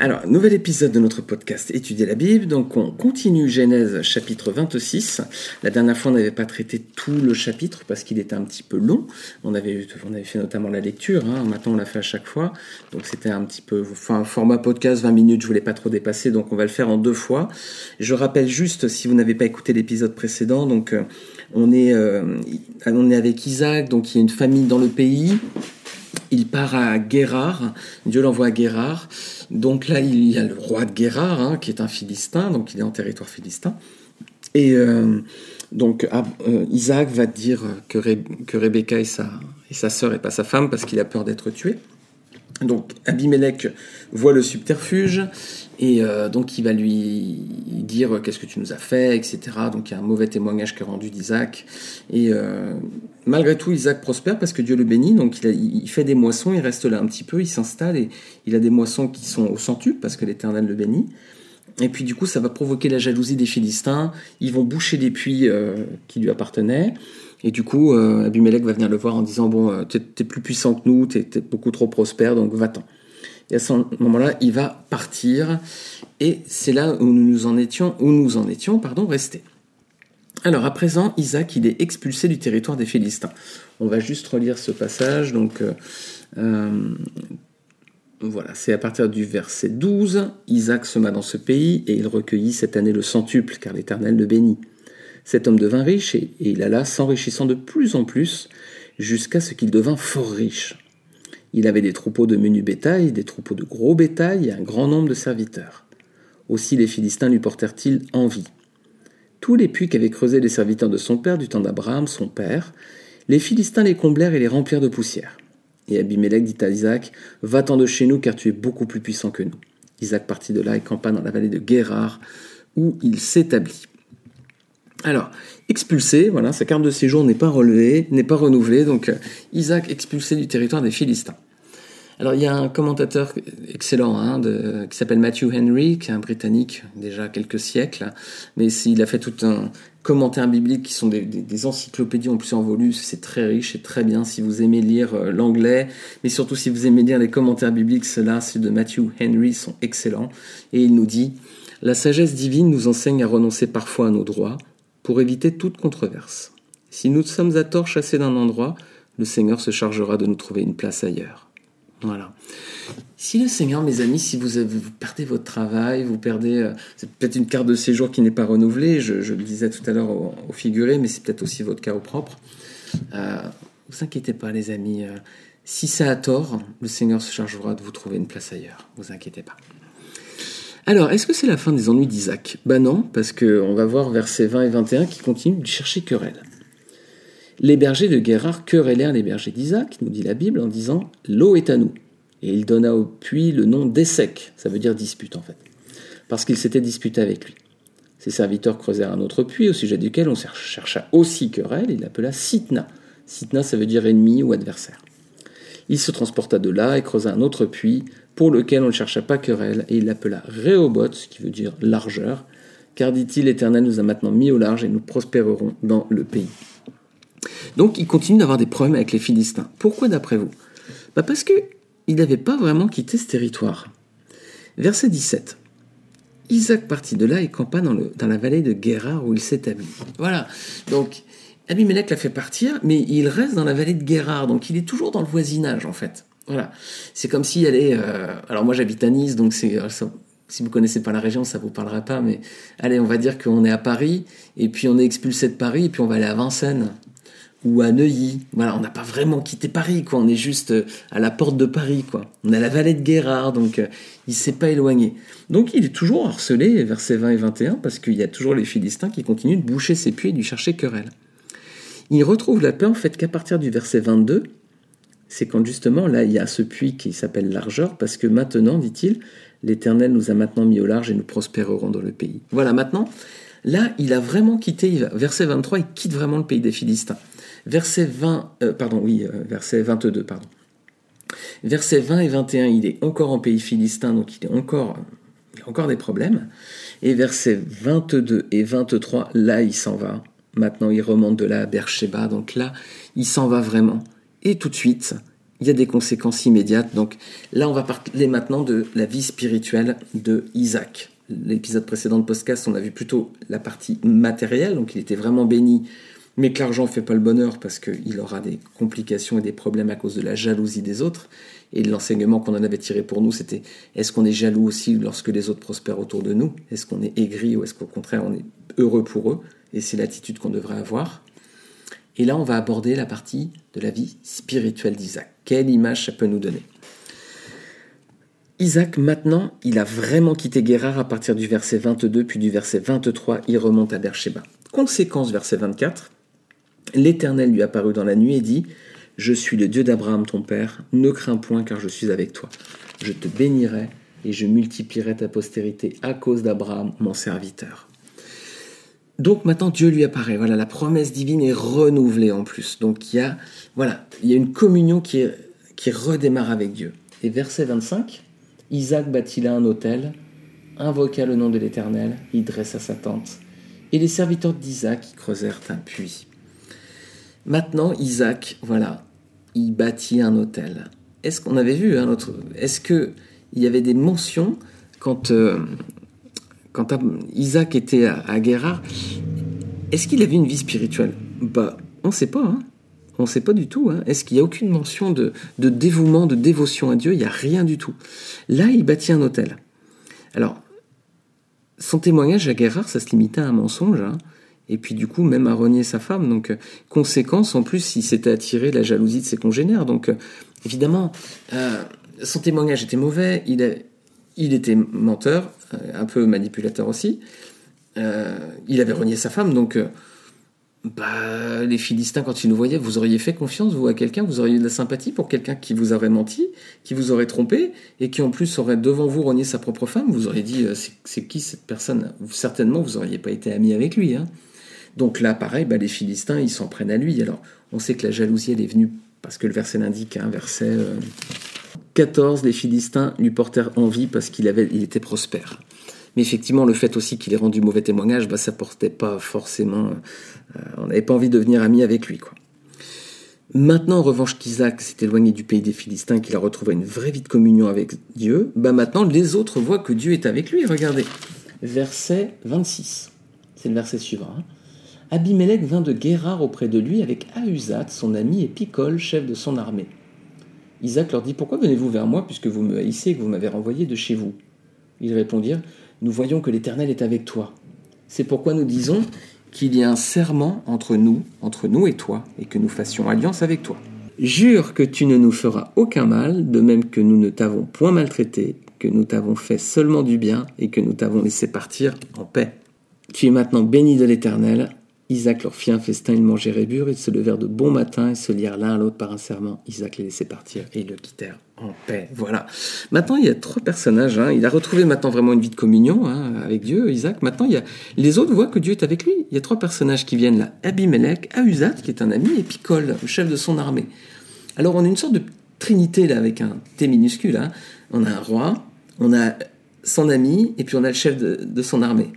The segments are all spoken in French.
Alors, nouvel épisode de notre podcast Étudier la Bible. Donc, on continue Genèse chapitre 26. La dernière fois, on n'avait pas traité tout le chapitre parce qu'il était un petit peu long. On avait, on avait fait notamment la lecture. Hein. Maintenant, on l'a fait à chaque fois. Donc, c'était un petit peu, enfin, format podcast 20 minutes. Je voulais pas trop dépasser. Donc, on va le faire en deux fois. Je rappelle juste, si vous n'avez pas écouté l'épisode précédent, donc, euh, on est, euh, on est avec Isaac. Donc, il y a une famille dans le pays il part à Guérard, Dieu l'envoie à Guérard. Donc là, il y a le roi de Guérard, hein, qui est un Philistin, donc il est en territoire philistin. Et euh, donc ah, euh, Isaac va dire que, Rebecca est sa, est sa sœur et pas sa femme parce qu'il a peur d'être tué. Donc Abimelech voit le subterfuge et euh, donc il va lui dire qu'est-ce que tu nous as fait, etc. Donc il y a un mauvais témoignage qui est rendu d'Isaac. Et malgré tout, Isaac prospère parce que Dieu le bénit. Donc il, fait des moissons, il reste là un petit peu, il s'installe et il a des moissons qui sont au centuple parce que l'Éternel le bénit. Et puis du coup, ça va provoquer la jalousie des Philistins. Ils vont boucher des puits euh, qui lui appartenaient. Et du coup, euh, va venir le voir en disant Bon, euh, t'es es plus puissant que nous, t'es es beaucoup trop prospère, donc va-t'en. Et à ce moment-là, il va partir. Et c'est là où nous en étions, où nous en étions pardon, restés. Alors à présent, Isaac, il est expulsé du territoire des Philistins. On va juste relire ce passage. Donc euh, voilà, c'est à partir du verset 12. Isaac sema dans ce pays et il recueillit cette année le centuple, car l'Éternel le bénit. Cet homme devint riche et, il alla s'enrichissant de plus en plus jusqu'à ce qu'il devint fort riche. Il avait des troupeaux de menu bétail, des troupeaux de gros bétail et un grand nombre de serviteurs. Aussi les Philistins lui portèrent-ils envie. Tous les puits qu'avaient creusés les serviteurs de son père du temps d'Abraham, son père, les Philistins les comblèrent et les remplirent de poussière. Et Abimelech dit à Isaac Va-t'en de chez nous, car tu es beaucoup plus puissant que nous. Isaac partit de là et campa dans la vallée de Guérard, où il s'établit. Alors, expulsé, voilà, sa carte de séjour n'est pas relevée, n'est pas renouvelée, donc euh, Isaac expulsé du territoire des Philistins. Alors il y a un commentateur excellent hein, qui s'appelle Matthew Henry, qui est un Britannique déjà quelques siècles, mais il a fait tout un commentaire biblique qui sont des, encyclopédies en plus en volume, c'est très riche et très bien si vous aimez lire euh, l'anglais, mais surtout si vous aimez lire les commentaires bibliques, ceux-là, ceux de Matthew Henry sont excellents. Et il nous dit, la sagesse divine nous enseigne à renoncer parfois à nos droits, pour éviter toute controverse. Si nous sommes à tort chassés d'un endroit, le Seigneur se chargera de nous trouver une place ailleurs. Voilà. Si le Seigneur, mes amis, si vous, vous perdez votre travail, vous perdez, euh, c'est peut-être une carte de séjour qui n'est pas renouvelée, je, le disais tout à l'heure au, figuré, mais c'est peut-être aussi votre cas au propre. Euh, vous inquiétez pas, les amis. Euh, si c'est à tort, le Seigneur se chargera de vous trouver une place ailleurs. Vous inquiétez pas. Alors, est-ce que c'est la fin des ennuis d'Isaac? Ben non, parce qu'on va voir versets 20 et 21 qui continuent de chercher querelle. Les bergers de Guérard querellèrent les bergers d'Isaac, nous dit la Bible, en disant L'eau est à nous. Et il donna au puits le nom d'Essec, ça veut dire dispute en fait, parce qu'il s'était disputé avec lui. Ses serviteurs creusèrent un autre puits au sujet duquel on chercha aussi querelle, il l'appela Sitna. Sitna, ça veut dire ennemi ou adversaire. Il se transporta de là et creusa un autre puits pour lequel on ne chercha pas querelle, et il l'appela Rehoboth, qui veut dire largeur, car dit-il, l'Éternel nous a maintenant mis au large et nous prospérerons dans le pays. Donc il continue d'avoir des problèmes avec les Philistins. Pourquoi d'après vous? Bah Parce qu'il n'avait pas vraiment quitté ce territoire. Verset 17. Isaac partit de là et campa dans, la vallée de Guérard où il s'établit. Voilà. Donc Abimelech l'a fait partir, mais il reste dans la vallée de Guérard, donc il est toujours dans le voisinage en fait. Voilà. C'est comme s'il y allait. Euh, alors moi j'habite à Nice, donc. Euh, si vous connaissez pas la région, ça vous parlera pas, mais allez, on va dire qu'on est à Paris, et puis on est expulsé de Paris, et puis on va aller à Vincennes ou à Neuilly. Voilà, on n'a pas vraiment quitté Paris, quoi. On est juste euh, à la porte de Paris, quoi. On a la vallée de Guérard, donc il s'est pas éloigné. Donc il est toujours harcelé, versets 20 et 21, parce qu'il y a toujours les Philistins qui continuent de boucher ses puits et de lui chercher querelle. Il retrouve la paix en fait qu'à partir du verset 22, c'est quand justement là il y a ce puits qui s'appelle largeur, parce que maintenant, dit-il, l'Éternel nous a maintenant mis au large et nous prospérerons dans le pays. Voilà, maintenant, là il a vraiment quitté, verset 23, il quitte vraiment le pays des Philistins. Verset 20, euh, pardon, oui, euh, verset 22, pardon. Verset 20 et 21, il est encore en pays philistin, donc il, est encore, il a encore des problèmes. Et versets 22 et 23, là il s'en va maintenant il remonte de là à Beersheba, donc là, il s'en va vraiment. Et tout de suite, il y a des conséquences immédiates. Donc là, on va parler maintenant de la vie spirituelle de Isaac. L'épisode précédent de podcast, on a vu plutôt la partie matérielle, donc il était vraiment béni, mais que l'argent ne fait pas le bonheur parce qu'il aura des complications et des problèmes à cause de la jalousie des autres. Et l'enseignement qu'on en avait tiré pour nous, c'était est-ce qu'on est jaloux aussi lorsque les autres prospèrent autour de nous? Est-ce qu'on est aigri ou est-ce qu'au contraire on est heureux pour eux? Et c'est l'attitude qu'on devrait avoir. Et là, on va aborder la partie de la vie spirituelle d'Isaac. Quelle image ça peut nous donner? Isaac, maintenant, il a vraiment quitté Guérard à partir du verset 22, puis du verset 23, il remonte à Beersheba. Conséquence, verset 24, l'Éternel lui apparut dans la nuit et dit Je suis le Dieu d'Abraham ton père, ne crains point car je suis avec toi. Je te bénirai et je multiplierai ta postérité à cause d'Abraham, mon serviteur. Donc maintenant Dieu lui apparaît. Voilà, la promesse divine est renouvelée en plus. Donc il y a, voilà, il y a une communion qui, qui redémarre avec Dieu. Et verset 25, Isaac bâtit là un autel, invoqua le nom de l'Éternel, il dressa sa tente. Et les serviteurs d'Isaac creusèrent un puits. Maintenant, Isaac, voilà, il bâtit un autel. Est-ce qu'on avait vu un autre Est-ce que il y avait des mentions quand euh, quand Isaac était à, à est-ce qu'il avait une vie spirituelle? Bah, on ne sait pas. Hein. on ne sait pas du tout. Hein. Est-ce qu'il n'y a aucune mention de, dévouement, de dévotion à Dieu? Il n'y a rien du tout. Là, il bâtit un hôtel. Alors, son témoignage à Guérard, ça se limitait à un mensonge. Hein. Et puis du coup, même à renier sa femme. Donc, euh, conséquence, en plus, il s'était attiré la jalousie de ses congénères. Donc, euh, évidemment, euh, son témoignage était mauvais. Il, était menteur, un peu manipulateur aussi. Il avait renié sa femme, donc bah, les Philistins, quand ils nous voyaient, vous auriez fait confiance, vous, à quelqu'un, vous auriez eu de la sympathie pour quelqu'un qui vous aurait menti, qui vous aurait trompé, et qui en plus aurait devant vous renié sa propre femme, vous auriez dit, c'est qui cette personne? Certainement, vous n'auriez pas été ami avec lui. Hein. Donc là, pareil, bah, les Philistins, ils s'en prennent à lui. Alors, on sait que la jalousie, elle est venue, parce que le verset l'indique, hein, verset 14, les Philistins lui portèrent envie parce qu'il avait, il était prospère. Mais effectivement, le fait aussi qu'il ait rendu mauvais témoignage, bah, ça portait pas forcément. Euh, on n'avait pas envie de devenir ami avec lui. Quoi. Maintenant, en revanche, qu'Isaac s'est éloigné du pays des Philistins, qu'il a retrouvé une vraie vie de communion avec Dieu, bah maintenant les autres voient que Dieu est avec lui. Regardez, verset 26. C'est le verset suivant. Hein. Abimelech vint de Guérard auprès de lui avec Ahuzat, son ami, et Picol, chef de son armée. Isaac leur dit Pourquoi venez-vous vers moi puisque vous me haïssez et que vous m'avez renvoyé de chez vous? Ils répondirent Nous voyons que l'Éternel est avec toi. C'est pourquoi nous disons qu'il y a un serment entre nous, entre nous et toi, et que nous fassions alliance avec toi. Jure que tu ne nous feras aucun mal, de même que nous ne t'avons point maltraité, que nous t'avons fait seulement du bien et que nous t'avons laissé partir en paix. Tu es maintenant béni de l'Éternel, Isaac leur fit un festin, ils mangèrent et burent, ils se levèrent de bon matin et se lièrent l'un à l'autre par un serment. Isaac les laissait partir et ils le quittèrent en paix. Voilà. Maintenant, il y a trois personnages. Hein. Il a retrouvé maintenant vraiment une vie de communion hein, avec Dieu, Isaac. Maintenant, il y a... les autres voient que Dieu est avec lui. Il y a trois personnages qui viennent là. Abimelech, Ahuzat, qui est un ami, et Picol, le chef de son armée. Alors, on a une sorte de trinité là, avec un T minuscule. Hein. On a un roi, on a son ami, et puis on a le chef de son armée.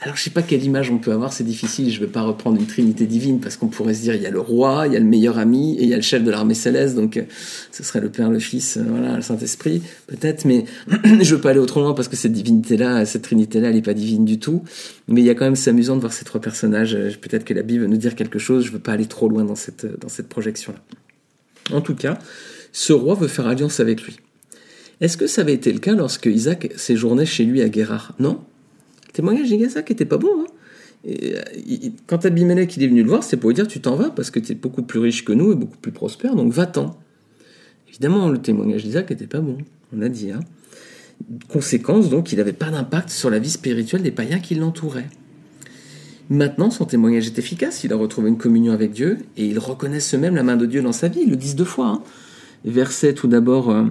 Alors je sais pas quelle image on peut avoir, c'est difficile, je vais pas reprendre une trinité divine parce qu'on pourrait se dire il y a le roi, il y a le meilleur ami et il y a le chef de l'armée céleste, donc euh, ce serait le Père, le Fils, euh, voilà, le Saint-Esprit peut-être, mais je veux pas aller autrement parce que cette divinité-là, cette trinité-là, elle n'est pas divine du tout, mais il y a quand même c'est amusant de voir ces trois personnages, euh, peut-être que la Bible veut nous dire quelque chose, je veux pas aller trop loin dans cette, dans cette projection-là. En tout cas, ce roi veut faire alliance avec lui. Est-ce que ça avait été le cas lorsque Isaac séjournait chez lui à Guérard? Non? Témoignage d'Igazak était pas bon. Hein. Euh, quand Abimelech il est venu le voir, c'est pour lui dire tu t'en vas parce que tu es beaucoup plus riche que nous et beaucoup plus prospère, donc va-t'en. Évidemment, le témoignage d'Isaac n'était pas bon, on a dit. Hein. Conséquence, donc, il n'avait pas d'impact sur la vie spirituelle des païens qui l'entouraient. Maintenant, son témoignage est efficace, il a retrouvé une communion avec Dieu et il reconnaît même la main de Dieu dans sa vie, ils le disent deux fois. Hein. Verset tout d'abord, euh,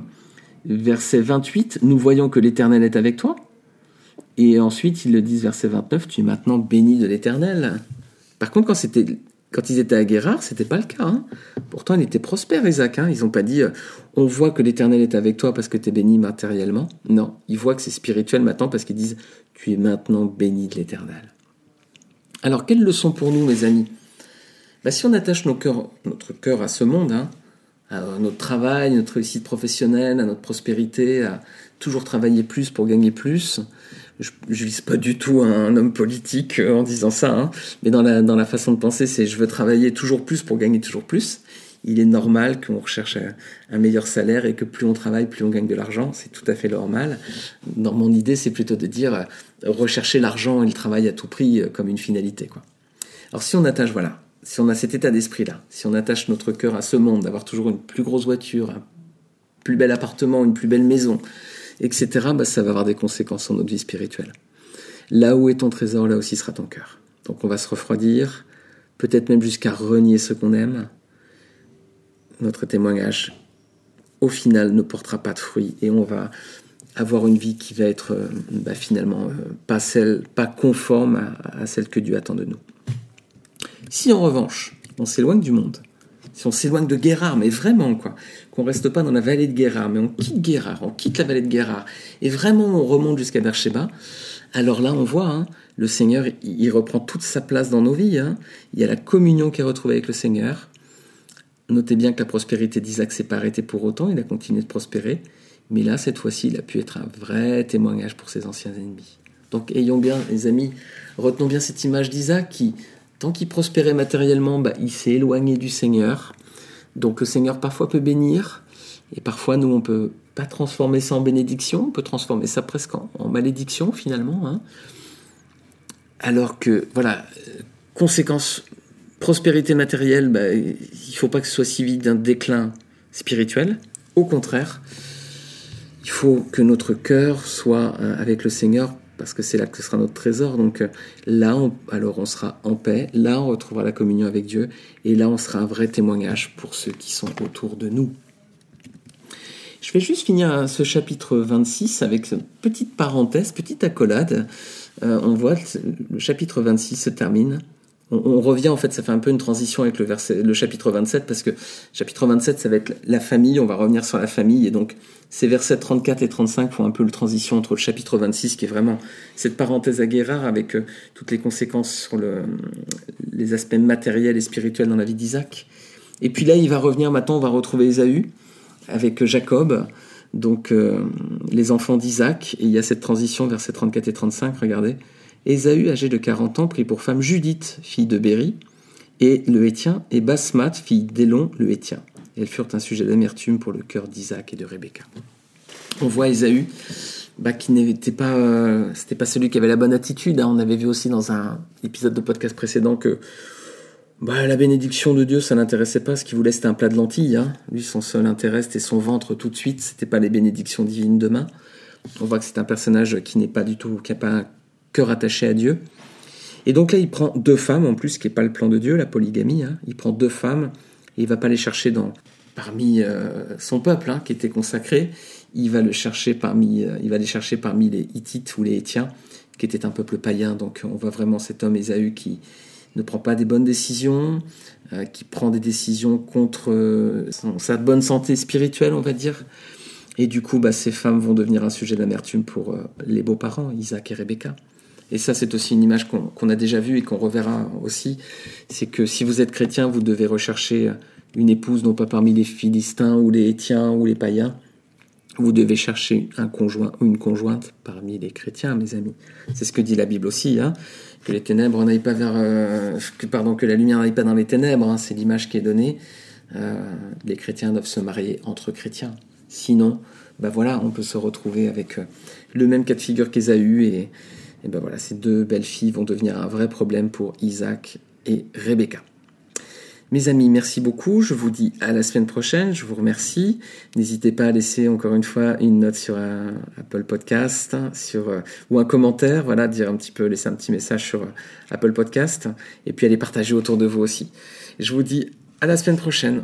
verset 28, nous voyons que l'Éternel est avec toi. Et ensuite, ils le disent, verset 29, tu es maintenant béni de l'Éternel. Par contre, quand, ils étaient à Guérard, c'était pas le cas. Hein. Pourtant, il était prospère, Isaac. Hein. Ils n'ont pas dit, euh, on voit que l'Éternel est avec toi parce que tu es béni matériellement. Non, ils voient que c'est spirituel maintenant parce qu'ils disent, tu es maintenant béni de l'Éternel. Alors, quelle leçon pour nous, mes amis? Bah, Si on attache notre cœur à ce monde, hein, à notre travail, notre réussite professionnelle, à notre prospérité, à toujours travailler plus pour gagner plus, je ne vise pas du tout un homme politique euh, en disant ça, hein, mais dans la, dans la façon de penser, c'est je veux travailler toujours plus pour gagner toujours plus. Il est normal qu'on recherche un meilleur salaire et que plus on travaille, plus on gagne de l'argent. C'est tout à fait normal. Dans mon idée, c'est plutôt de dire euh, rechercher l'argent et le travail à tout prix euh, comme une finalité. Quoi. Alors si on attache, voilà, si on a cet état d'esprit-là, si on attache notre cœur à ce monde, d'avoir toujours une plus grosse voiture, un plus bel appartement, une plus belle maison, etc., bah, ça va avoir des conséquences sur notre vie spirituelle. Là où est ton trésor, là aussi sera ton cœur. Donc on va se refroidir, peut-être même jusqu'à renier ce qu'on aime. Notre témoignage, au final, ne portera pas de fruits et on va avoir une vie qui va être euh, bah, finalement euh, pas, celle, pas conforme à, celle que Dieu attend de nous. Si en revanche, on s'éloigne du monde, si on s'éloigne de Guérard, mais vraiment, quoi, qu'on reste pas dans la vallée de Guérard, mais on quitte Guérard, on quitte la vallée de Guérard, et vraiment on remonte jusqu'à Beersheba, alors là on voit, hein, le Seigneur, il reprend toute sa place dans nos vies. Hein. Il y a la communion qui est retrouvée avec le Seigneur. Notez bien que la prospérité d'Isaac s'est pas arrêtée pour autant, il a continué de prospérer, mais là, cette fois-ci, il a pu être un vrai témoignage pour ses anciens ennemis. Donc ayons bien, les amis, retenons bien cette image d'Isaac qui, Tant qu'il prospérait matériellement, bah, il s'est éloigné du Seigneur. Donc le Seigneur parfois peut bénir, et parfois nous on peut pas transformer ça en bénédiction, on peut transformer ça presque en, malédiction finalement. Hein. Alors que voilà, conséquence prospérité matérielle, bah, il faut pas que ce soit suivi d'un déclin spirituel. Au contraire, il faut que notre cœur soit euh, avec le Seigneur parce que c'est là que ce sera notre trésor. Donc euh, là, alors on sera en paix, là on retrouvera la communion avec Dieu, et là on sera un vrai témoignage pour ceux qui sont autour de nous. Je vais juste finir ce chapitre 26 avec une petite parenthèse, petite accolade. Euh, on voit que le chapitre 26 se termine on, revient en fait, ça fait un peu une transition avec le, verset, le chapitre 27 parce que chapitre 27 ça va être la famille, on va revenir sur la famille et donc ces versets 34 et 35 font un peu le transition entre le chapitre 26 qui est vraiment cette parenthèse à Guérard avec euh, toutes les conséquences sur le, les aspects matériels et spirituels dans la vie d'Isaac. Et puis là il va revenir maintenant, on va retrouver Ésaü avec Jacob, donc euh, les enfants d'Isaac et il y a cette transition versets 34 et 35, regardez. Ésaü, âgé de 40 ans, prit pour femme Judith, fille de Béri, et le Hétien, et Basmat, fille d'Élon, le Hétien. Elles furent un sujet d'amertume pour le cœur d'Isaac et de Rebecca. On voit Ésaü, bah, qui n'était pas, euh, c'était pas celui qui avait la bonne attitude. Hein. On avait vu aussi dans un épisode de podcast précédent que bah, la bénédiction de Dieu, ça n'intéressait pas. Ce qu'il voulait, c'était un plat de lentilles. Hein. Lui, son seul intérêt, c'était son ventre tout de suite. C'était pas les bénédictions divines demain. On voit que c'est un personnage qui n'est pas du tout, qui pas cœur attaché à Dieu. Et donc là, il prend deux femmes, en plus, qui n'est pas le plan de Dieu, la polygamie. Hein. Il prend deux femmes et il va pas les chercher dans, parmi euh, son peuple, hein, qui était consacré. Il va, le chercher parmi, euh, il va les chercher parmi les Hittites ou les Étiens, qui étaient un peuple païen. Donc on voit vraiment cet homme Ésaü qui ne prend pas des bonnes décisions, euh, qui prend des décisions contre sa bonne santé spirituelle, on va dire. Et du coup, bah, ces femmes vont devenir un sujet d'amertume pour les beaux-parents, Isaac et Rebecca. Et ça, c'est aussi une image qu'on a déjà vue et qu'on reverra aussi. C'est que si vous êtes chrétien, vous devez rechercher une épouse, non pas parmi les Philistins ou les Étiens ou les païens. Vous devez chercher un conjoint ou une conjointe parmi les chrétiens, mes amis. C'est ce que dit la Bible aussi, hein, que les ténèbres n'aillent pas vers, euh, que, pardon, que la lumière n'aille pas dans les ténèbres. Hein, c'est l'image qui est donnée. Euh, les chrétiens doivent se marier entre chrétiens. Sinon, bah voilà, on peut se retrouver avec euh, le même cas de figure qu'Ésaü et, et ben voilà, ces deux belles filles vont devenir un vrai problème pour Isaac et Rebecca. Mes amis, merci beaucoup. Je vous dis à la semaine prochaine. Je vous remercie. N'hésitez pas à laisser encore une fois une note sur Apple Podcast, sur euh, ou un commentaire. Voilà, dire un petit peu, laisser un petit message sur euh, Apple Podcast, et puis allez partager autour de vous aussi. Je vous dis à la semaine prochaine.